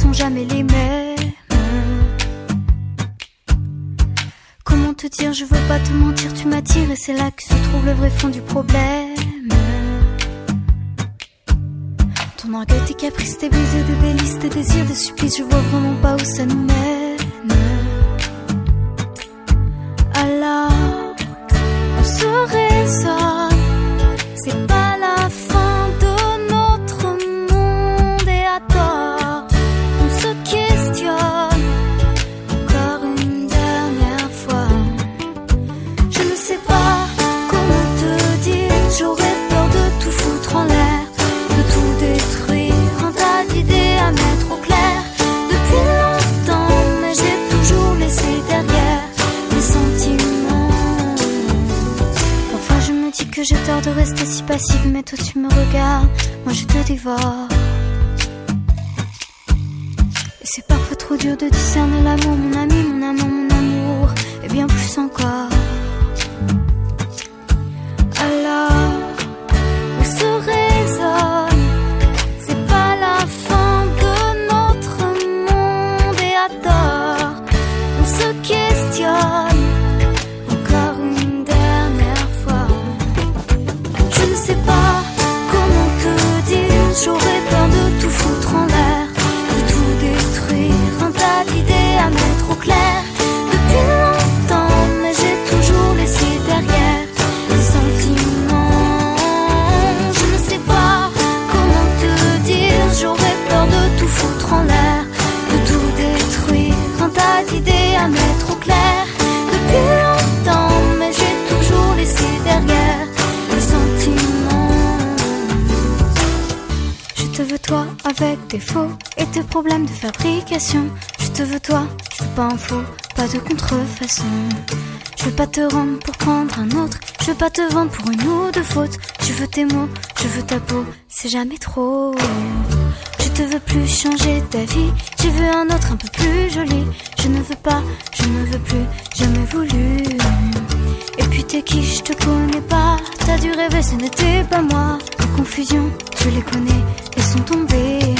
sont jamais les mêmes. Comment te dire, je veux pas te mentir, tu m'attires et c'est là que se trouve le vrai fond du problème. Ton orgueil, tes caprices, tes baisers, des délices, tes désirs, des supplices, je vois vraiment pas où ça nous mène. Que j'ai tort de rester si passive, mais toi tu me regardes, moi je te dévore. Et c'est parfois trop dur de discerner l'amour, mon ami, mon amant, mon amour, et bien plus encore. Et tes problèmes de fabrication. Je te veux toi, je veux pas un faux, pas de contrefaçon. Je veux pas te rendre pour prendre un autre. Je veux pas te vendre pour une ou deux fautes. Je veux tes mots, je veux ta peau, c'est jamais trop. Je te veux plus changer ta vie. Je veux un autre un peu plus joli. Je ne veux pas, je ne veux plus, jamais voulu. Et puis t'es qui, je te connais pas. T'as dû rêver, ce n'était pas moi. Les confusions, tu les connais, elles sont tombées.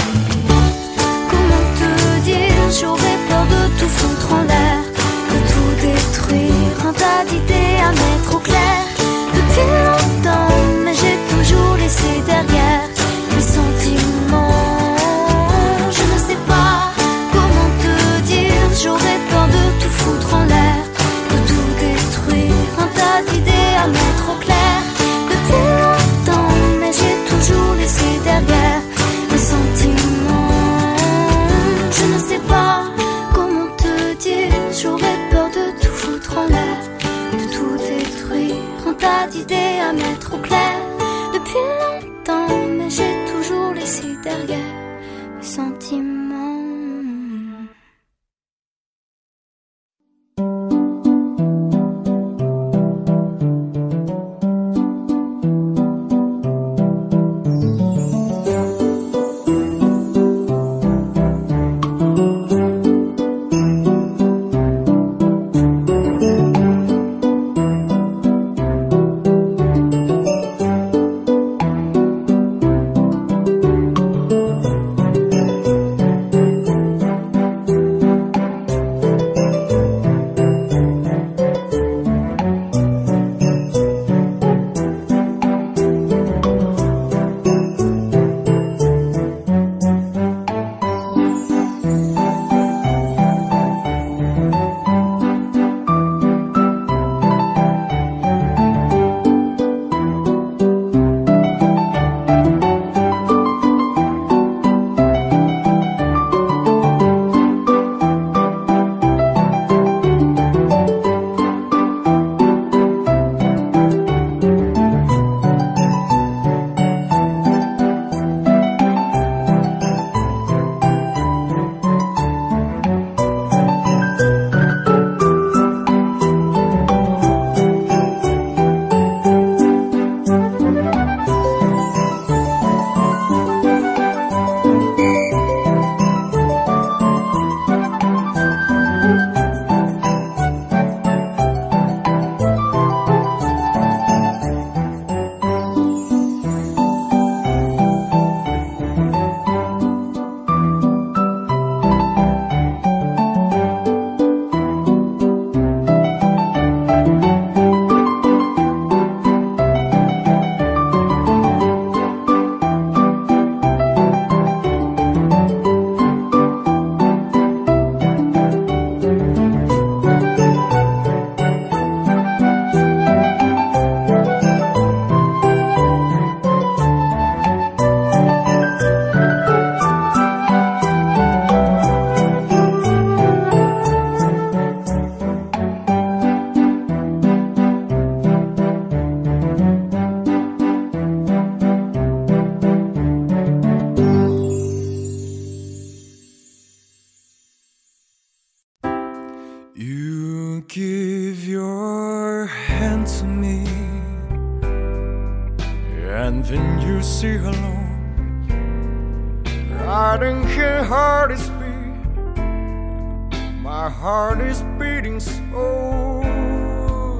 Heart is beating so.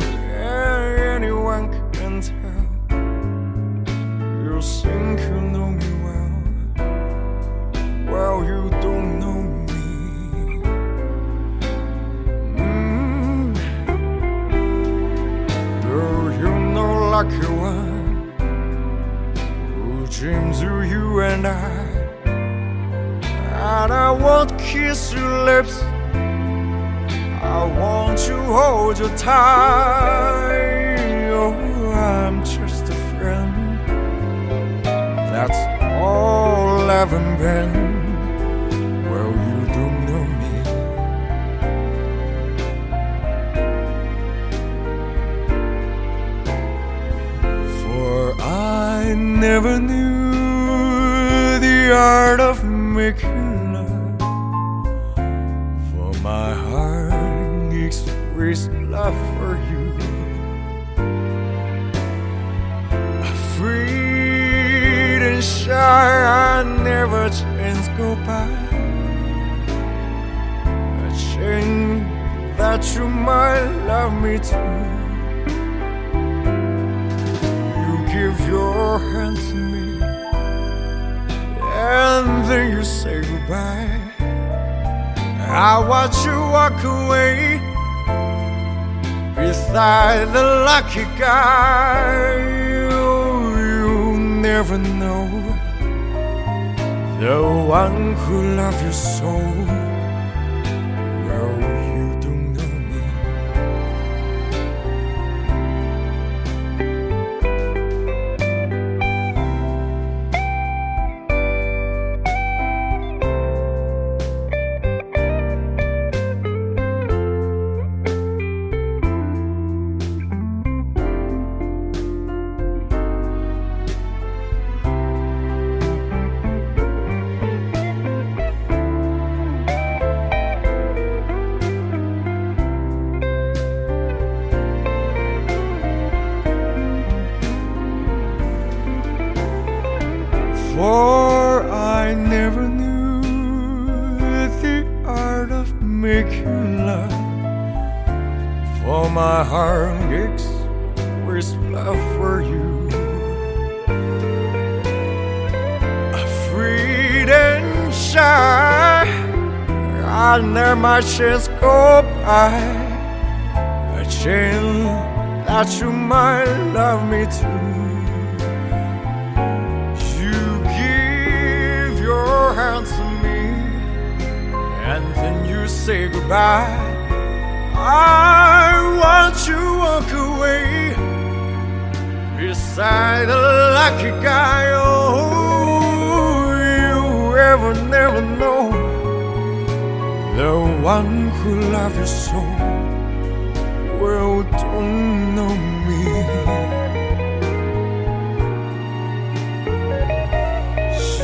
Yeah, anyone can tell. You think you know me well, well you don't know me. Mm. Girl, you know lucky one who dreams of you and I. And I won't kiss your lips. I want you, hold you tight. Oh, I'm just a friend. That's all I've been. Well, you don't know me. For I never knew the art of making And I never chance go by. A that you might love me too. You give your hand to me, and then you say goodbye. I watch you walk away beside the lucky guy. Never know the one who loves you so. Art you love. For my heart aches with love for you. Afraid and shy, I let my chance go by. A chance that you might love me too. You give your hand to me, and then you say goodbye. I want you walk away beside a lucky guy. Oh, you ever never know the one who loves you so well. Don't know me.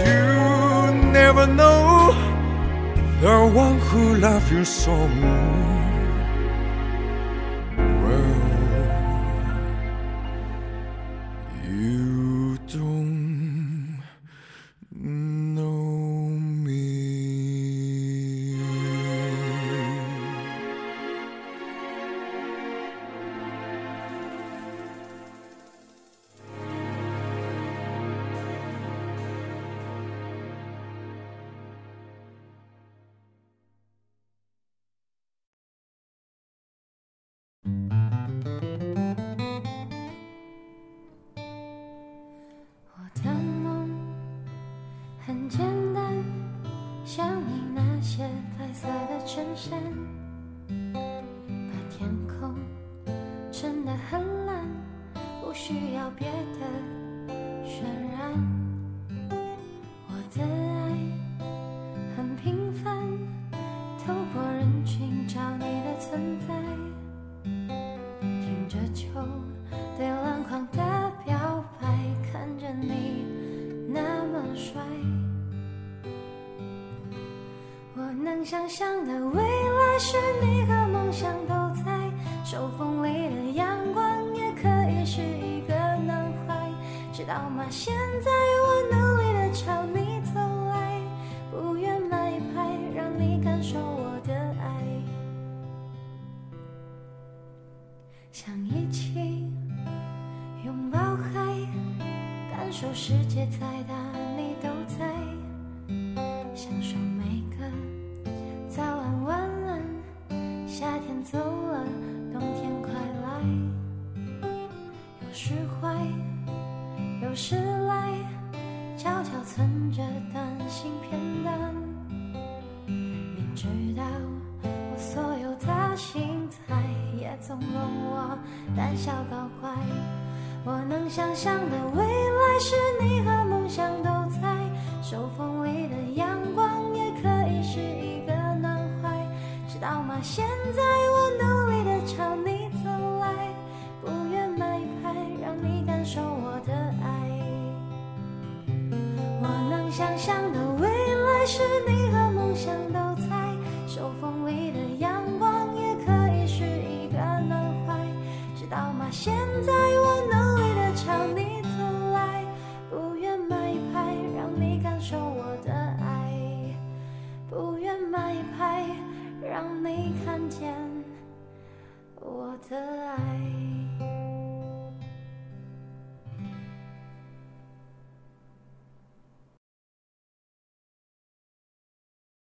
You never know the one who loves you so well. 想的未来是你和梦想都在，手缝里的阳光也可以是一个男孩，知道吗？现在走了，冬天快来，有时坏。有时来，悄悄存着短信片段。明知道我所有的心态，也纵容我胆小搞怪。我能想象的未来是你和梦想都在，手风现在我努力的朝你走来，不愿买牌，让你感受我的爱。我能想象的未来是你和梦想都在，手风里的阳光也可以是一个暖怀，知道吗？现在我努力的朝你